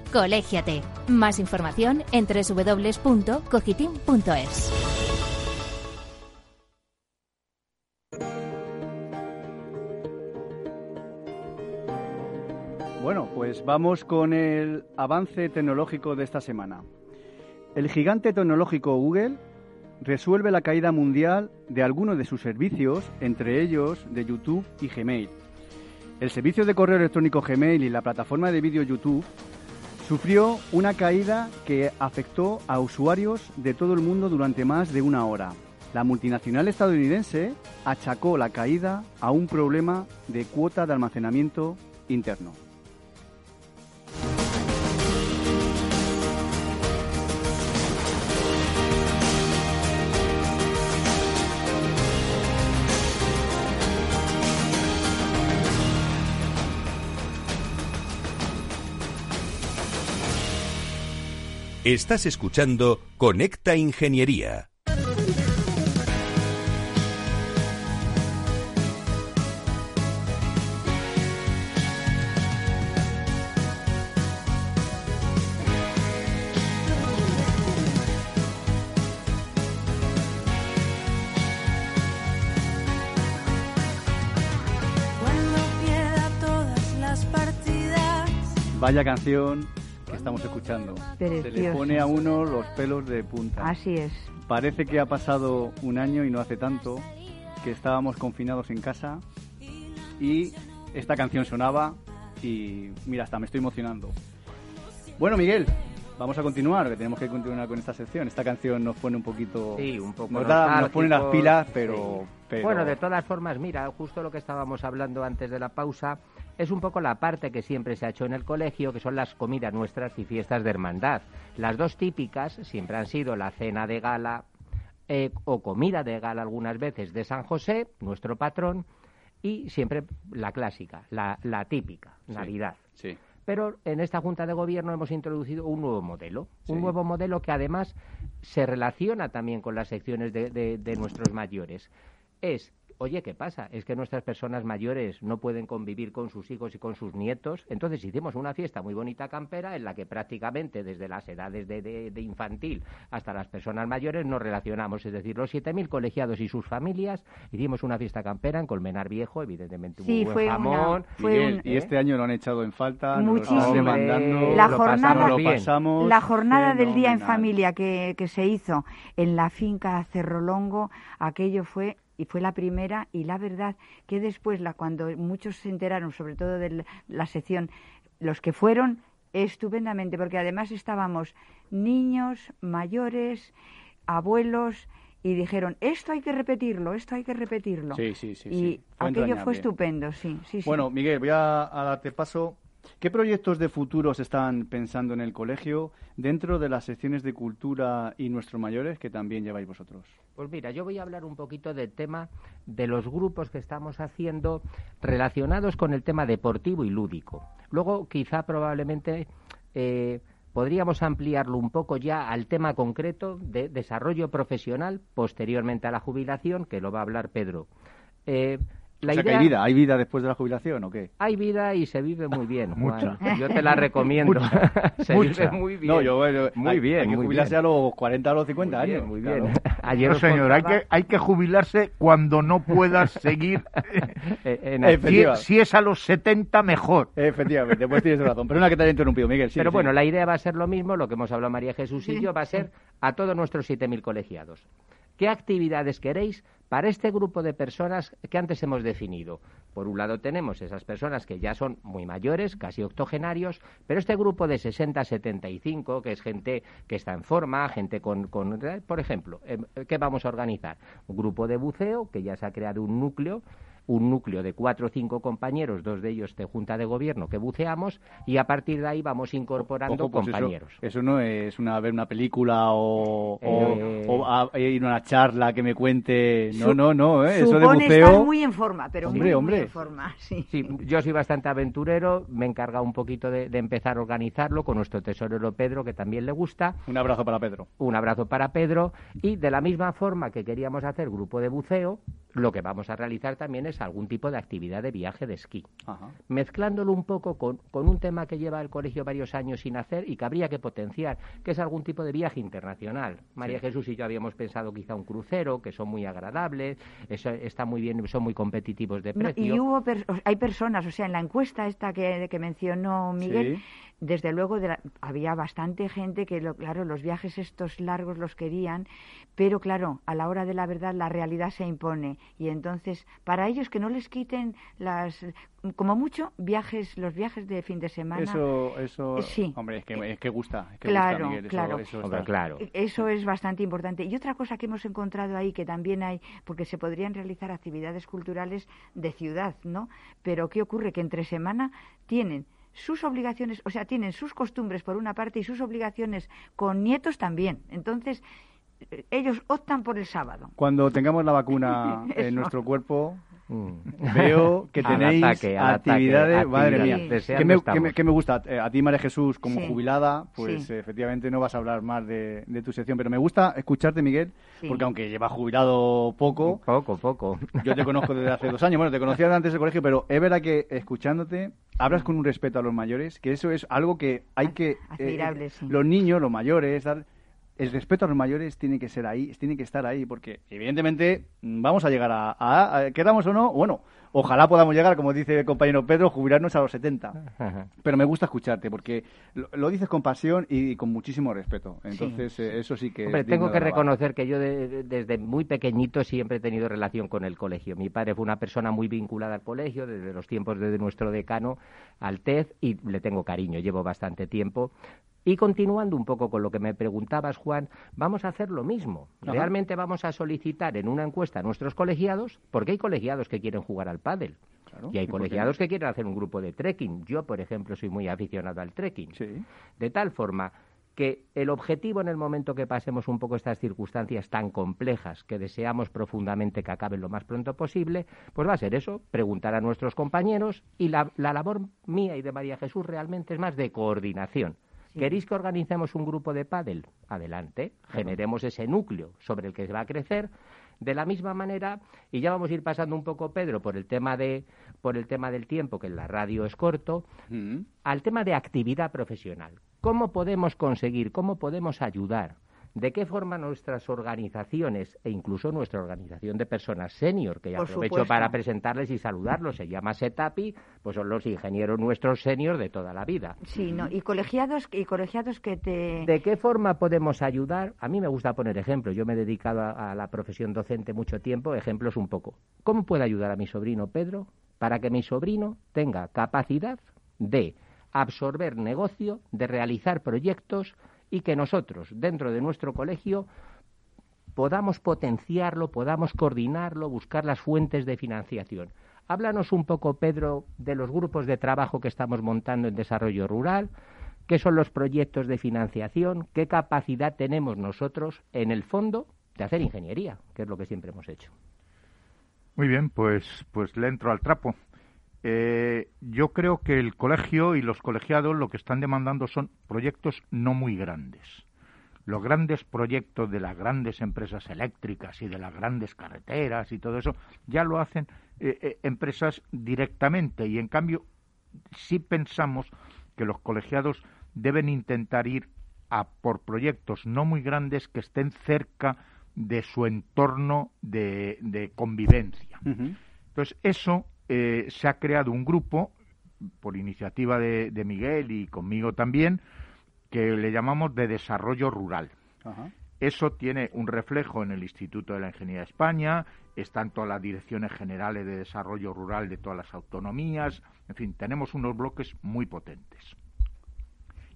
Colégiate. Más información en www.cogitim.es. Bueno, pues vamos con el avance tecnológico de esta semana. El gigante tecnológico Google resuelve la caída mundial de algunos de sus servicios, entre ellos de YouTube y Gmail. El servicio de correo electrónico Gmail y la plataforma de vídeo YouTube sufrió una caída que afectó a usuarios de todo el mundo durante más de una hora. La multinacional estadounidense achacó la caída a un problema de cuota de almacenamiento interno. Estás escuchando Conecta Ingeniería. Vaya canción estamos escuchando. Se le pone a uno los pelos de punta. Así es. Parece que ha pasado un año y no hace tanto que estábamos confinados en casa y esta canción sonaba y mira, hasta me estoy emocionando. Bueno, Miguel, Vamos a continuar, que tenemos que continuar con esta sección. Esta canción nos pone un poquito... Sí, un poco Nos, da- nos pone las pilas, pero... sí. pero- Bueno, de todas formas, mira, justo lo que estábamos hablando antes de la pausa es un poco la parte que siempre se ha hecho en el colegio, que son las comidas nuestras y fiestas de hermandad. Las dos típicas siempre han sido la cena de gala eh, o comida de gala algunas veces de San José, nuestro patrón, y siempre la clásica, la, la típica, Navidad. Sí. Pero en esta Junta de Gobierno hemos introducido un nuevo modelo, Sí. un nuevo modelo que además se relaciona también con las secciones de, de- de nuestros mayores. Es, oye, ¿qué pasa? Es que nuestras personas mayores no pueden convivir con sus hijos y con sus nietos. Entonces hicimos una fiesta muy bonita campera en la que prácticamente desde las edades de, de- de infantil hasta las personas mayores nos relacionamos. Es decir, los 7.000 colegiados y sus familias hicimos una fiesta campera en Colmenar Viejo, evidentemente un Sí, buen fue una- jamón. fue Miguel, un- y este año lo han echado en falta, Muchísimo. demandando, La lo jornada- pasamos, lo bien. pasamos La jornada del día en familia que, que se hizo en la finca Cerrolongo, aquello fue y fue la primera y la verdad que después la cuando muchos se enteraron, sobre todo de la- sección, los que fueron estupendamente porque además estábamos niños, mayores, abuelos y dijeron esto hay que repetirlo, esto hay que repetirlo. Sí, sí, sí. y sí. Aquello fue estupendo, sí, sí, sí. Bueno, Miguel, voy a, a darte paso. ¿Qué proyectos de futuro se están pensando en el colegio dentro de las secciones de cultura y nuestros mayores que también lleváis vosotros? Pues mira, yo voy a hablar un poquito del tema de los grupos que estamos haciendo relacionados con el tema deportivo y lúdico. Luego, quizá probablemente eh, podríamos ampliarlo un poco ya al tema concreto de desarrollo profesional posteriormente a la jubilación, que lo va a hablar Pedro. Eh, la o sea, que idea- hay vida, ¿hay vida después de la jubilación o qué? hay vida y se vive muy bien, Juan. Mucha. Yo te la recomiendo. se Mucha. vive muy bien. No, yo, bueno, muy hay, bien, hay que muy jubilarse bien. a los 40 o los 50 Muy bien, años. muy claro. bien. Ayer No, señor, hay que, hay que jubilarse cuando no puedas seguir. Eh, en si, Efectiva. si es a los 70, mejor. Efectivamente, pues tienes razón. Pero una que te haya interrumpido, Miguel. sí, Pero sí. bueno, la idea va a ser lo mismo, lo que hemos hablado María Jesús y yo, va a ser a todos nuestros 7.000 colegiados. ¿Qué actividades queréis para este grupo de personas que antes hemos definido? Por un lado tenemos esas personas que ya son muy mayores, casi octogenarios, pero este grupo de 60-75, que es gente que está en forma, gente con... con por ejemplo, eh, ¿qué vamos a organizar? Un grupo de buceo, que ya se ha creado un núcleo, un núcleo de cuatro o cinco compañeros, dos de ellos de Junta de Gobierno, que buceamos, y a partir de ahí vamos incorporando Ojo, pues compañeros. Eso, no es una ver una película o, o- Eh. o a- ir a una charla que me cuente. No, Su- no, no, ¿eh? eso de Supone buceo. estar muy en forma, pero Hombre, muy, muy hombre. en forma, sí. Sí, yo soy bastante aventurero, me he encargado un poquito de, de empezar a organizarlo con nuestro tesorero Pedro, que también le gusta. Un abrazo para Pedro. Un abrazo para Pedro. Y de la misma forma que queríamos hacer grupo de buceo, lo que vamos a realizar también es algún tipo de actividad de viaje de esquí. Ajá. Mezclándolo un poco con, con un tema que lleva el colegio varios años sin hacer y que habría que potenciar, que es algún tipo de viaje internacional. María Sí. Jesús y yo habíamos pensado quizá un crucero, que son muy agradables, eso está muy bien, son muy competitivos de No, precio. y hubo per- hay personas, o sea, en la encuesta esta que, que mencionó Miguel, Sí. Desde luego de la- había bastante gente que, lo- claro, los viajes estos largos los querían, pero claro, a la hora de la verdad la realidad se impone y entonces para ellos que no les quiten las, como mucho viajes, los viajes de fin de semana. Eso, eso. Sí. Hombre, es que, es que gusta. Es que Claro, gusta, Miguel, eso- claro. eso Hombre, claro. Eso es bastante importante. Y otra cosa que hemos encontrado ahí, que también hay, porque se podrían realizar actividades culturales de ciudad, ¿no? Pero ¿qué ocurre? Que entre semana tienen sus obligaciones, o sea, tienen sus costumbres por una parte y sus obligaciones con nietos también. Entonces, eh, ellos optan por el sábado. Cuando tengamos la vacuna en nuestro cuerpo, Mm. veo que tenéis ataque, al ataque, actividades, madre actividades. mía. Sí. ¿Qué me, qué me- qué me gusta? Eh, A ti, María Jesús, como Sí. jubilada, pues Sí. eh, efectivamente no vas a hablar más de, de tu sección, pero me gusta escucharte, Miguel, Sí. porque aunque llevas jubilado poco, Poco, poco. yo te conozco desde hace dos años, bueno, te conocía antes del colegio, pero es verdad que escuchándote hablas con un respeto a los mayores, que eso es algo que hay que... Admirable, sí. Los niños, los mayores, dar- el respeto a los mayores tiene que ser ahí, tiene que estar ahí, porque evidentemente mm, vamos a llegar a, a- a- queramos o no, bueno, ojalá podamos llegar, como dice el compañero Pedro, jubilarnos a los 70. Pero me gusta escucharte, porque lo, lo dices con pasión y, con muchísimo respeto. Entonces, eh, eso sí que... Hombre, es tengo que reconocer que yo de- de- desde muy pequeñito siempre he tenido relación con el colegio. Mi padre fue una persona muy vinculada al colegio desde los tiempos de nuestro decano al TED y le tengo cariño, llevo bastante tiempo. Y continuando un poco con lo que me preguntabas, Juan, vamos a hacer lo mismo. Realmente vamos a solicitar en una encuesta a nuestros colegiados, porque hay colegiados que quieren jugar al pádel. y hay colegiados que quieren hacer un grupo de trekking. Yo, por ejemplo, soy muy aficionado al trekking. De tal forma que el objetivo en el momento que pasemos un poco estas circunstancias tan complejas que deseamos profundamente que acaben lo más pronto posible, pues va a ser eso, preguntar a nuestros compañeros y la, la labor mía y de María Jesús realmente es más de coordinación. ¿Queréis que organicemos un grupo de pádel? Adelante, generemos ese núcleo sobre el que se va a crecer. De la misma manera, y ya vamos a ir pasando un poco, Pedro, por el tema de, por el tema del tiempo, que en la radio es corto, Mm. al tema de actividad profesional. ¿Cómo podemos conseguir, cómo podemos ayudar? ¿De qué forma nuestras organizaciones e incluso nuestra organización de personas senior, que ya Por aprovecho supuesto. para presentarles y saludarlos, se llama SETAPI, pues son los ingenieros nuestros senior de toda la vida. Sí, ¿no? Y colegiados, y colegiados que te... ¿De qué forma podemos ayudar? A mí me gusta poner ejemplos. Yo me he dedicado a, a la profesión docente mucho tiempo. Ejemplos un poco. ¿Cómo puedo ayudar a mi sobrino Pedro para que mi sobrino tenga capacidad de absorber negocio, de realizar proyectos y que nosotros, dentro de nuestro colegio, podamos potenciarlo, podamos coordinarlo, buscar las fuentes de financiación. Háblanos un poco, Pedro, de los grupos de trabajo que estamos montando en desarrollo rural, qué son los proyectos de financiación, qué capacidad tenemos nosotros, en el fondo, de hacer ingeniería, que es lo que siempre hemos hecho. Muy bien, pues, pues le entro al trapo. Eh, yo creo que el colegio y los colegiados lo que están demandando son proyectos no muy grandes. Los grandes proyectos de las grandes empresas eléctricas y de las grandes carreteras y todo eso ya lo hacen eh, eh, empresas directamente y en cambio sí pensamos que los colegiados deben intentar ir a por proyectos no muy grandes que estén cerca de su entorno de, de convivencia. Entonces, eso eh, se ha creado un grupo, por iniciativa de, de Miguel y conmigo también, que le llamamos de desarrollo rural. Eso tiene un reflejo en el Instituto de la Ingeniería de España, están todas las direcciones generales de desarrollo rural de todas las autonomías, en fin, tenemos unos bloques muy potentes.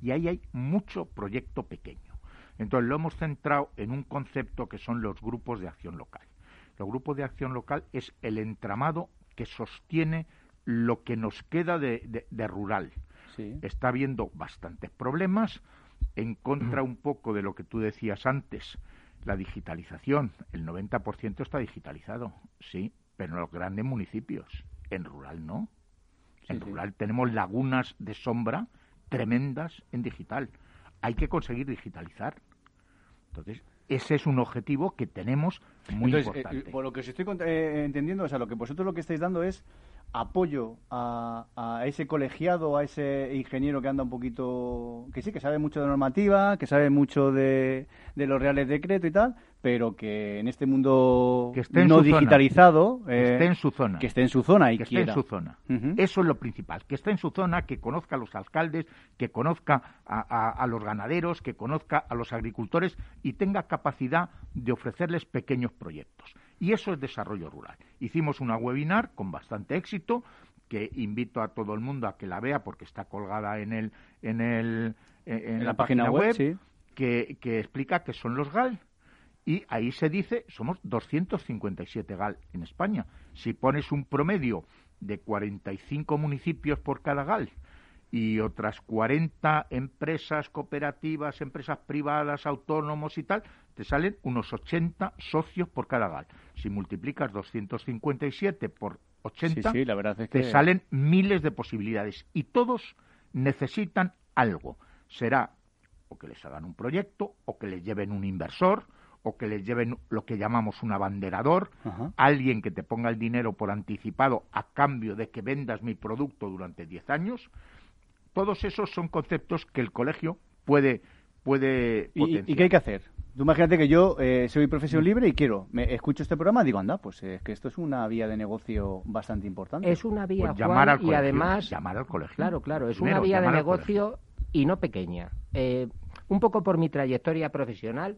Y ahí hay mucho proyecto pequeño. Entonces lo hemos centrado en un concepto que son los grupos de acción local. Los grupos de acción local es el entramado que sostiene lo que nos queda de, de- de rural. Está habiendo bastantes problemas en contra un poco de lo que tú decías antes, la digitalización. El 90% está digitalizado, sí, pero en los grandes municipios. En rural no. En rural tenemos lagunas de sombra tremendas en digital. Hay que conseguir digitalizar. Entonces, ese es un objetivo que tenemos muy Entonces, eh, importante. por lo que os estoy eh, entendiendo, o sea, lo que vosotros lo que estáis dando es apoyo a, a ese colegiado, a ese ingeniero que anda un poquito, que sí, que sabe mucho de normativa, que sabe mucho de, de los reales decretos y tal, pero que en este mundo Que esté no zona. digitalizado, Que eh, esté en su zona. que esté en su zona y que esté quiera. en su zona. Eso es lo principal, que esté en su zona, que conozca a los alcaldes, que conozca a, a- a los ganaderos, que conozca a los agricultores y tenga capacidad de ofrecerles pequeños proyectos. Y eso es desarrollo rural. Hicimos una webinar con bastante éxito que invito a todo el mundo a que la vea porque está colgada en el en el en, En la página web, sí. que, que explica qué son los GAL y ahí se dice, somos 257 GAL en España. Si pones un promedio de 45 municipios por cada GAL y otras 40 empresas cooperativas, empresas privadas, autónomos y tal, te salen unos 80 socios por cada GAL. Si multiplicas 257 por 80, Sí, sí, la verdad es te salen miles de posibilidades y todos necesitan algo. Será o que les hagan un proyecto, o que les lleven un inversor, o que les lleven lo que llamamos un abanderador, alguien que te ponga el dinero por anticipado a cambio de que vendas mi producto durante 10 años. Todos esos son conceptos que el colegio puede, puede ¿Y, potenciar. y qué hay que hacer? Tú imagínate que yo eh, soy profesión libre y quiero, me escucho este programa y digo, anda, pues es que esto es una vía de negocio bastante importante. Es una vía, Pues llamar Juan, al y colegio, además... llamar al colegio. Claro, claro, es Primero, una vía de negocio y no pequeña. Eh, un poco por mi trayectoria profesional,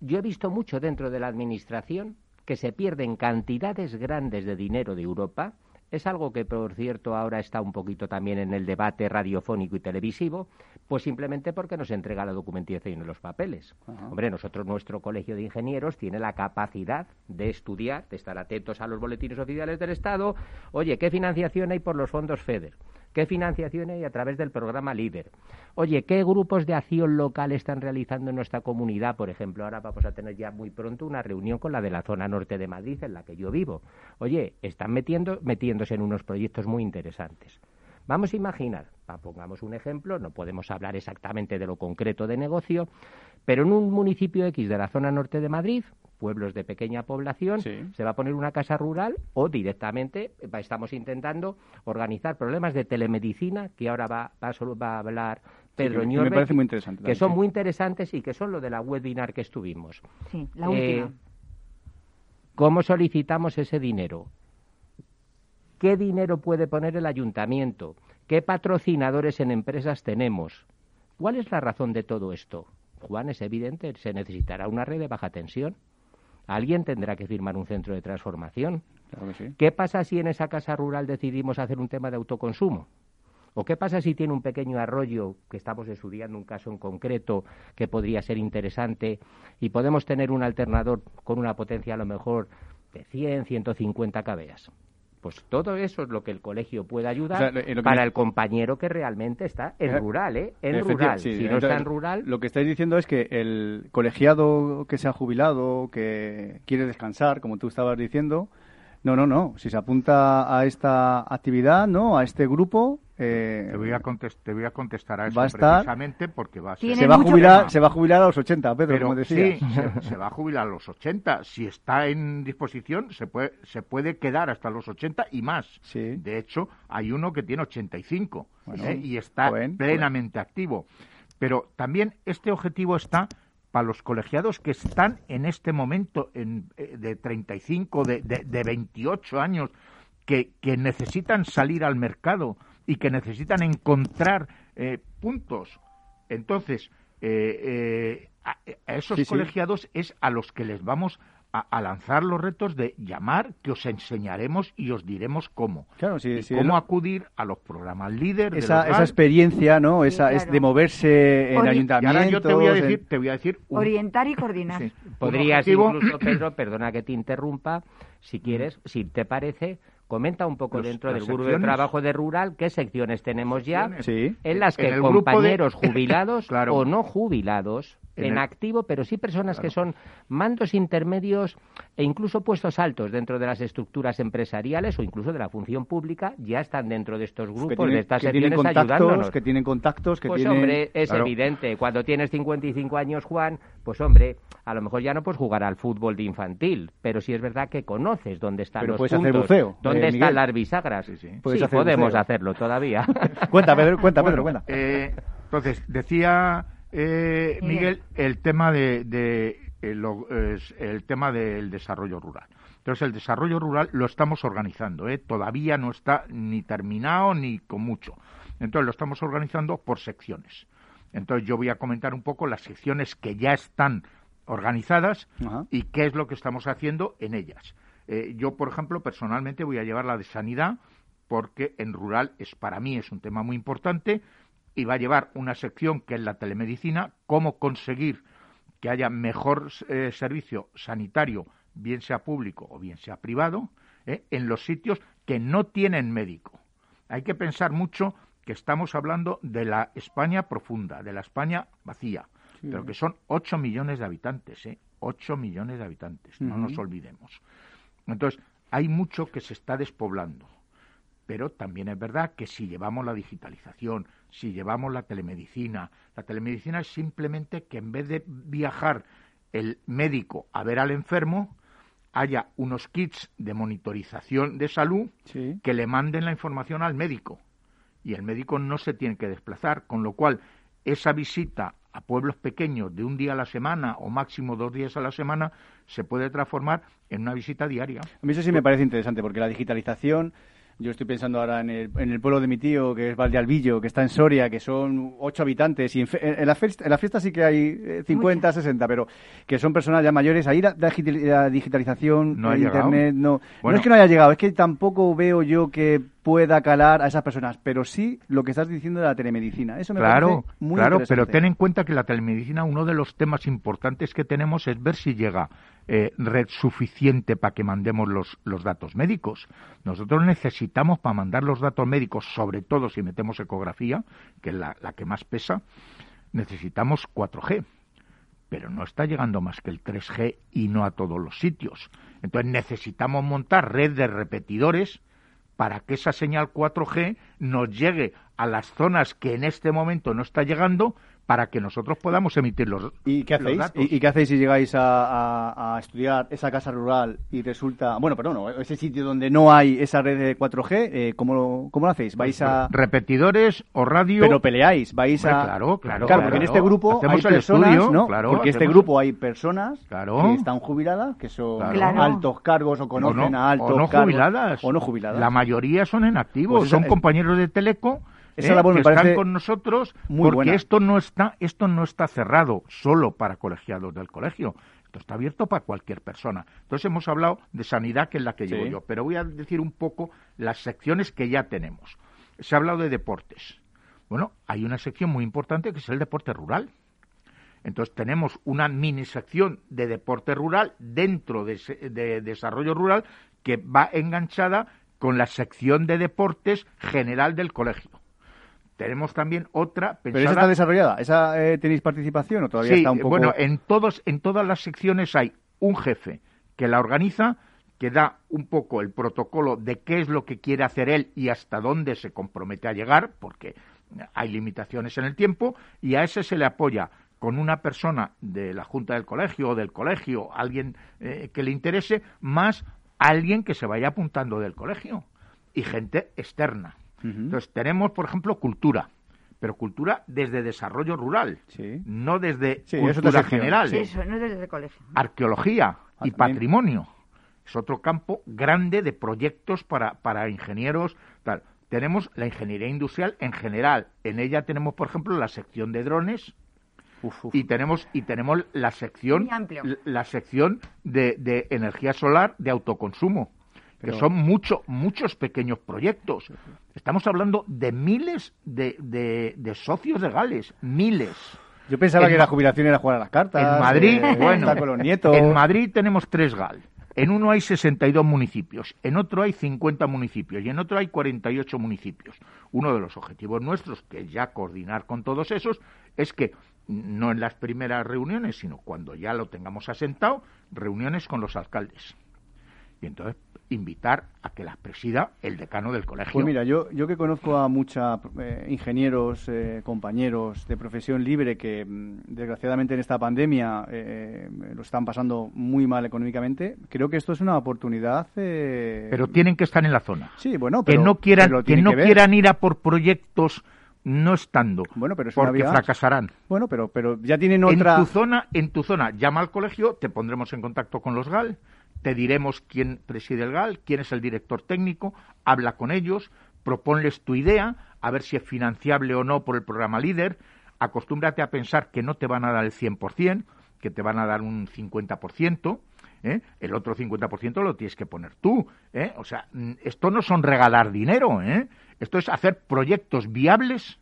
yo he visto mucho dentro de la administración que se pierden cantidades grandes de dinero de Europa. Es algo que, por cierto, ahora está un poquito también en el debate radiofónico y televisivo, Pues simplemente porque nos entrega la documentación y los papeles. Hombre, nosotros, nuestro colegio de ingenieros tiene la capacidad de estudiar, de estar atentos a los boletines oficiales del Estado. Oye, ¿qué financiación hay por los fondos FEDER? ¿Qué financiación hay a través del programa LIDER? Oye, ¿qué grupos de acción local están realizando en nuestra comunidad? Por ejemplo, ahora vamos a tener ya muy pronto una reunión con la de la zona norte de Madrid, en la que yo vivo. Oye, están metiendo, metiéndose en unos proyectos muy interesantes. Vamos a imaginar, pongamos un ejemplo, no podemos hablar exactamente de lo concreto de negocio, pero en un municipio X de la zona norte de Madrid, pueblos de pequeña población, se va a poner una casa rural o directamente estamos intentando organizar problemas de telemedicina, que ahora va, va, a hablar Pedro sí, me parece muy interesante. Que son muy interesantes y que son lo de la webinar que estuvimos. Sí, la última. Eh, ¿Cómo solicitamos ese dinero? ¿Qué dinero puede poner el ayuntamiento? ¿Qué patrocinadores en empresas tenemos? ¿Cuál es la razón de todo esto? Juan, es evidente, se necesitará una red de baja tensión. Alguien tendrá que firmar un centro de transformación. ¿Qué pasa si en esa casa rural decidimos hacer un tema de autoconsumo? ¿O qué pasa si tiene un pequeño arroyo, que estamos estudiando un caso en concreto que podría ser interesante, y podemos tener un alternador con una potencia a lo mejor de 100, 150 kVA? Pues todo eso es lo que el colegio puede ayudar para el compañero que realmente está en eh, rural, ¿eh? En rural. si no está en rural. Lo que estáis diciendo es que el colegiado que se ha jubilado, que quiere descansar, como tú estabas diciendo, no, no, no. Si se apunta a esta actividad, ¿no? A este grupo. Eh, te, voy a te voy a contestar a eso precisamente porque va a Se va a, jubilar, se va a jubilar a los 80, Pedro, como decía. Sí, se, va a jubilar a los 80. Si está en disposición, se puede, se puede quedar hasta los 80 y más. Sí. De hecho, hay uno que tiene 85 ¿eh? y está plenamente activo. Pero también este objetivo está para los colegiados que están en este momento en, eh, de 35, de, de, de 28 años, que, que, necesitan salir al mercado y que necesitan encontrar eh, puntos. Entonces, eh, a, esos colegiados es a los que les vamos a, lanzar los retos de llamar, que os enseñaremos y os diremos cómo. Claro, cómo acudir a los programas líder. Esa, esa experiencia, ¿no? esa es de moverse en ayuntamientos. yo te voy a decir, te voy a decir orientar y coordinar. Podrías incluso, Pedro, perdona que te interrumpa, si quieres, si te parece, comenta un poco dentro del grupo de trabajo de rural qué secciones tenemos ya en las que compañeros jubilados o no jubilados en, activo, pero sí personas que son mandos intermedios e incluso puestos altos dentro de las estructuras empresariales o incluso de la función pública, ya están dentro de estos grupos, de estas secciones ayudándonos. Que tienen contactos, que pues tienen... hombre, es evidente. Cuando tienes 55 años, Juan, pues hombre, a lo mejor ya no puedes jugar al fútbol de infantil, pero sí es verdad que conoces dónde están los puedes puntos, hacer buceo, dónde eh, están las bisagras. Sí, sí. podemos hacerlo todavía. cuenta, Pedro, cuenta, Pedro, cuenta. Eh, entonces, decía eh, Miguel, el tema de, eh, el tema del desarrollo rural. Entonces, el desarrollo rural lo estamos organizando, ¿eh? todavía no está ni terminado ni con mucho. Entonces, lo estamos organizando por secciones. Entonces, yo voy a comentar un poco las secciones que ya están organizadas y qué es lo que estamos haciendo en ellas. Eh, yo, por ejemplo, personalmente voy a llevar la de sanidad porque en rural es para mí es un tema muy importante y va a llevar una sección que es la telemedicina, cómo conseguir que haya mejor eh, servicio sanitario, bien sea público o bien sea privado, eh, en los sitios que no tienen médico. Hay que pensar mucho que estamos hablando de la España profunda, de la España vacía, pero que son 8 millones de habitantes, ¿eh? 8 millones de habitantes, no nos olvidemos. Entonces, hay mucho que se está despoblando pero también es verdad que si llevamos la digitalización, si llevamos la telemedicina, la telemedicina es simplemente que en vez de viajar el médico a ver al enfermo, haya unos kits de monitorización de salud que le manden la información al médico. Y el médico no se tiene que desplazar, con lo cual esa visita a pueblos pequeños de un día a la semana o máximo dos días a la semana se puede transformar en una visita diaria. A mí eso sí me parece interesante, porque la digitalización yo estoy pensando ahora en el, en el pueblo de mi tío, que es Valdealbillo, que está en Soria, que son ocho habitantes. Y en, la, fiesta, en la fiesta sí que hay 50, eh, 60, pero que son personas ya mayores. Ahí la, digitalización, no Internet, no, no es que no haya llegado, es que tampoco veo yo que pueda calar a esas personas, pero sí lo que estás diciendo de la telemedicina. Eso me claro, parece muy claro, pero ten en cuenta que la telemedicina, uno de los temas importantes que tenemos es ver si llega eh, red suficiente para que mandemos los, los datos médicos. Nosotros necesitamos para mandar los datos médicos, sobre todo si metemos ecografía, que es la, la que más pesa, necesitamos 4G pero no está llegando más que el 3G y no a todos los sitios. Entonces necesitamos montar red de repetidores para que esa señal 4G nos llegue a las zonas que en este momento no está llegando para que nosotros podamos emitir los, ¿Y qué los hacéis? datos. ¿Y, y qué hacéis si llegáis a, a- a estudiar esa casa rural y resulta, bueno, perdón, no, ese sitio donde no hay esa red de 4G, eh, ¿cómo, lo, ¿cómo lo hacéis? ¿Vais a...? repetidores o radio Pero peleáis, vais Hombre, a... claro, claro, porque en claro. este grupo Hacemos hay el personas, estudio, ¿no? claro, porque este hacemos- grupo hay personas Claro. que están jubiladas, que son Claro. Claro. altos cargos o conocen o no, a altos o no cargos. jubiladas. O no jubiladas. La mayoría son en activos, Pues son es- compañeros de Teleco Esa ¿eh? labor me que están con nosotros muy porque buena. esto no está esto no está cerrado solo para colegiados del colegio. Esto está abierto para cualquier persona. Entonces hemos hablado de sanidad, que es la que Sí. llevo yo, pero voy a decir un poco las secciones que ya tenemos. Se ha hablado de deportes. Bueno, hay una sección muy importante que es el deporte rural. Entonces tenemos una mini sección de deporte rural dentro de, de desarrollo rural que va enganchada con la sección de deportes general del colegio. Tenemos también otra Pero esa pensada... está desarrollada. ¿Esa eh, tenéis participación o todavía Sí, está un poco...? bueno, en, todos, en todas las secciones hay un jefe que la organiza, que da un poco el protocolo de qué es lo que quiere hacer él y hasta dónde se compromete a llegar, porque hay limitaciones en el tiempo, y a ese se le apoya con una persona de la Junta del Colegio o del colegio, alguien eh, que le interese, más alguien que se vaya apuntando del colegio y gente externa. Entonces tenemos, por ejemplo, cultura, pero cultura desde desarrollo rural, Sí. no desde Sí, cultura general. Sí, eso, no desde el colegio. Arqueología Ah, y también. patrimonio. Es otro campo grande de proyectos para, para ingenieros. Tal. Tenemos la ingeniería industrial en general. En ella tenemos, por ejemplo, la sección de drones Uf, uf. y tenemos y tenemos la sección la sección de, de energía solar de autoconsumo Pero- son mucho, muchos pequeños proyectos. Estamos hablando de miles de, de, de socios de Gales, miles. Yo pensaba en que la jubilación era jugar a las cartas. En Madrid, eh, bueno, estar con los nietos. en Madrid tenemos tres GAL. En uno hay 62 municipios, en otro hay 50 municipios y en otro hay 48 municipios. Uno de los objetivos nuestros, que es ya coordinar con todos esos, es que no en las primeras reuniones, sino cuando ya lo tengamos asentado, reuniones con los alcaldes. Y entonces invitar a que las presida el decano del colegio. Pues mira, yo, yo que conozco a muchos ingenieros, eh, compañeros de profesión libre que mm, desgraciadamente en esta pandemia eh, lo están pasando muy mal económicamente, creo que esto es una oportunidad. eh, pero tienen que estar en la zona. sí, bueno, que pero, no quieran, pero que no quieran ir a por proyectos no estando, Bueno, pero es una porque vía- fracasarán. Bueno, pero, pero ya tienen En otra. tu zona, en tu zona, llama al colegio, te pondremos en contacto con los GAL, te diremos quién preside el GAL, quién es el director técnico, habla con ellos, proponles tu idea, a ver si es financiable o no por el programa líder, acostúmbrate a pensar que no te van a dar el 100%, que te van a dar un 50%, ¿eh? el otro 50% lo tienes que poner tú. ¿eh? O sea, mm, esto no son regalar dinero, ¿eh? esto es hacer proyectos viables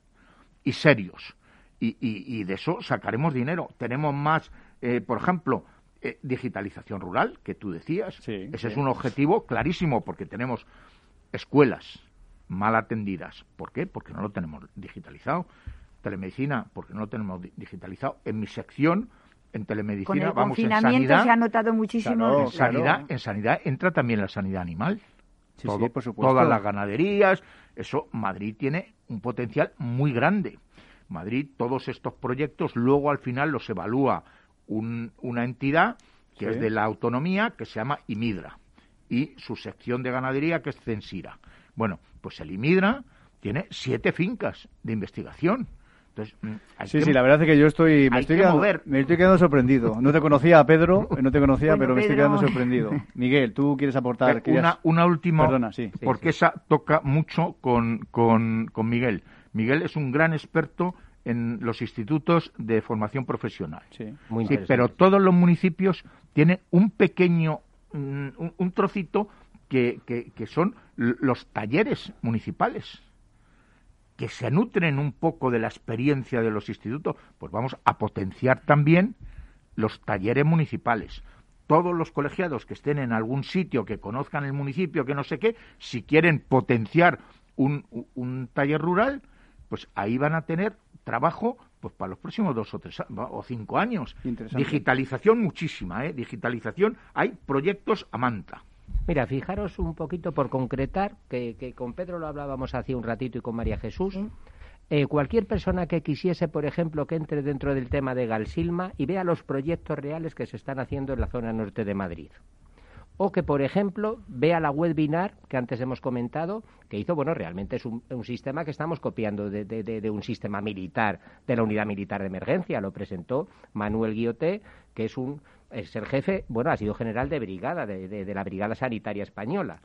y serios. Y, y- y de eso sacaremos dinero. Tenemos más, eh, por ejemplo, eh, digitalización rural, que tú decías. Sí, Ese sí. es un objetivo clarísimo, porque tenemos escuelas mal atendidas. ¿Por qué? Porque no lo tenemos digitalizado. Telemedicina, porque no lo tenemos di- digitalizado. En mi sección, en Con telemedicina, el vamos en confinamiento sanidad. se ha notado muchísimo. Claro, En sanidad, claro. en sanidad entra también la sanidad animal. Sí, Todo- sí, por supuesto. Todas las ganaderías, eso Madrid tiene un potencial muy grande. Madrid, todos estos proyectos, luego al final los evalúa un- una entidad que Sí. es de la autonomía, que se llama IMIDRA, y su sección de ganadería, que es Censira. Bueno, pues el IMIDRA tiene siete fincas de investigación. Entonces, mm, Sí, que- sí, la verdad es que yo estoy, me estoy, que quedando, me estoy quedando sorprendido. No te conocía, Pedro, no te conocía, Bueno, pero me estoy quedando sorprendido. Miguel, tú quieres aportar. Eh, querías- Una, una última, Perdona, sí. porque esa toca mucho con, con, con Miguel. Miguel es un gran experto en los institutos de formación profesional. Sí. Muy Sí, pero todos los municipios tienen un pequeño, mm, un, un trocito que, que son los talleres municipales que se nutren un poco de la experiencia de los institutos, pues vamos a potenciar también los talleres municipales. Todos los colegiados que estén en algún sitio, que conozcan el municipio, que no sé qué, si quieren potenciar un, un taller rural, pues ahí van a tener trabajo pues para los próximos dos o tres o cinco años. Digitalización muchísima, ¿eh? Digitalización, hay proyectos a manta. Mira, fijaros un poquito por concretar, que, con Pedro lo hablábamos hace un ratito y con María Jesús. Eh, cualquier persona que quisiese, por ejemplo, que entre dentro del tema de Galsilma y vea los proyectos reales que se están haciendo en la zona norte de Madrid. O que, por ejemplo, vea la web Binar, que antes hemos comentado, que hizo, bueno, realmente es un, sistema que estamos copiando de, de, un sistema militar, de la unidad militar de emergencia. Lo presentó Manuel Guilloté, que es un es el jefe, bueno, ha sido general de brigada, de, la Brigada Sanitaria Española.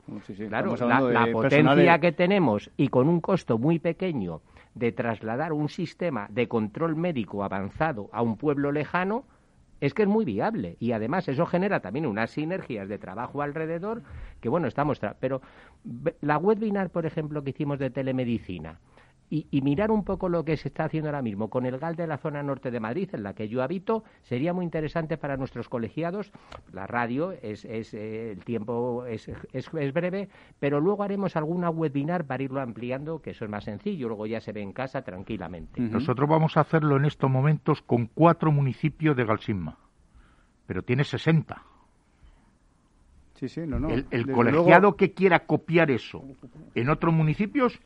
claro, la, potencia que tenemos y con un costo muy pequeño de trasladar un sistema de control médico avanzado a un pueblo lejano, es que es muy viable y además eso genera también unas sinergias de trabajo alrededor que bueno estamos pero la webinar por ejemplo que hicimos de telemedicina y, mirar un poco lo que se está haciendo ahora mismo con el GAL de la zona norte de Madrid, en la que yo habito, sería muy interesante para nuestros colegiados. La radio, es, es eh, el tiempo es, es, breve, pero luego haremos alguna webinar para irlo ampliando, que eso es más sencillo, luego ya se ve en casa tranquilamente. Nosotros vamos a hacerlo en estos momentos con cuatro municipios de Galsimma, pero tiene 60. Sí, sí, no, no. El, colegiado que quiera copiar eso en otros municipios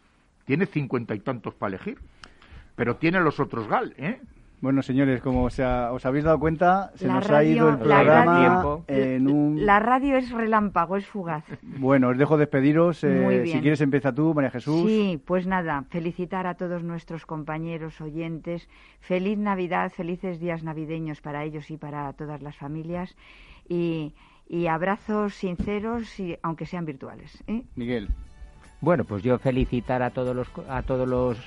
tiene cincuenta y tantos para elegir, pero tiene los otros GAL, ¿eh? Bueno, señores, como os habéis dado cuenta, se nos ha ido el programa en un... La radio es relámpago, es fugaz. Bueno, os dejo despediros. Eh, si quieres, empieza tú, María Jesús. Sí, pues nada, felicitar a todos nuestros compañeros oyentes. Feliz Navidad, felices días navideños para ellos y para todas las familias. Y, abrazos sinceros, y, aunque sean virtuales. ¿eh? Miguel. Bueno, pues yo felicitar a todos los a todos los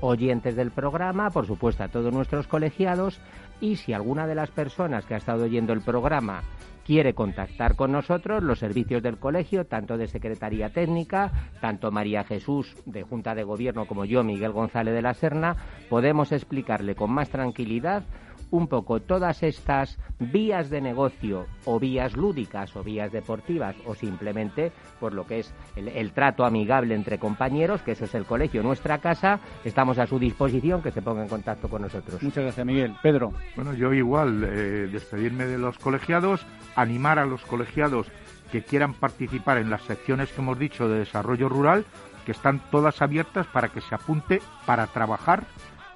oyentes del programa, por supuesto a todos nuestros colegiados y si alguna de las personas que ha estado oyendo el programa quiere contactar con nosotros, los servicios del colegio, tanto de Secretaría Técnica, tanto María Jesús de Junta de Gobierno como yo, Miguel González de la Serna, podemos explicarle con más tranquilidad un poco todas estas vías de negocio o vías lúdicas o vías deportivas o simplemente por lo que es el, trato amigable entre compañeros, que eso es el colegio, nuestra casa, estamos a su disposición, que se ponga en contacto con nosotros. Muchas gracias, Miguel. Pedro. Bueno, yo igual, eh, despedirme de los colegiados, animar a los colegiados que quieran participar en las secciones que hemos dicho de desarrollo rural, que están todas abiertas para que se apunte para trabajar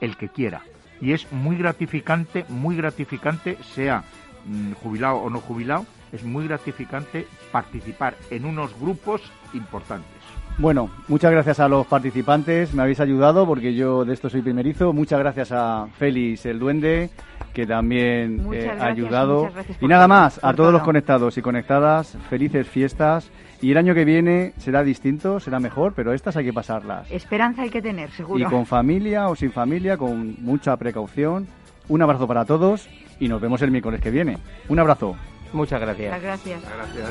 el que quiera y es muy gratificante, muy gratificante, sea jubilado o no jubilado, es muy gratificante participar en unos grupos importantes. Bueno, muchas gracias a los participantes, me habéis ayudado porque yo de esto soy primerizo. Muchas gracias a Félix el Duende, que también eh, ha ayudado. Y nada más, a todos los conectados y conectadas, felices fiestas. Y el año que viene será distinto, será mejor, pero estas hay que pasarlas. Esperanza hay que tener, seguro. Y con familia o sin familia, con mucha precaución. Un abrazo para todos y nos vemos el miércoles que viene. Un abrazo. Muchas gracias. Muchas gracias. gracias.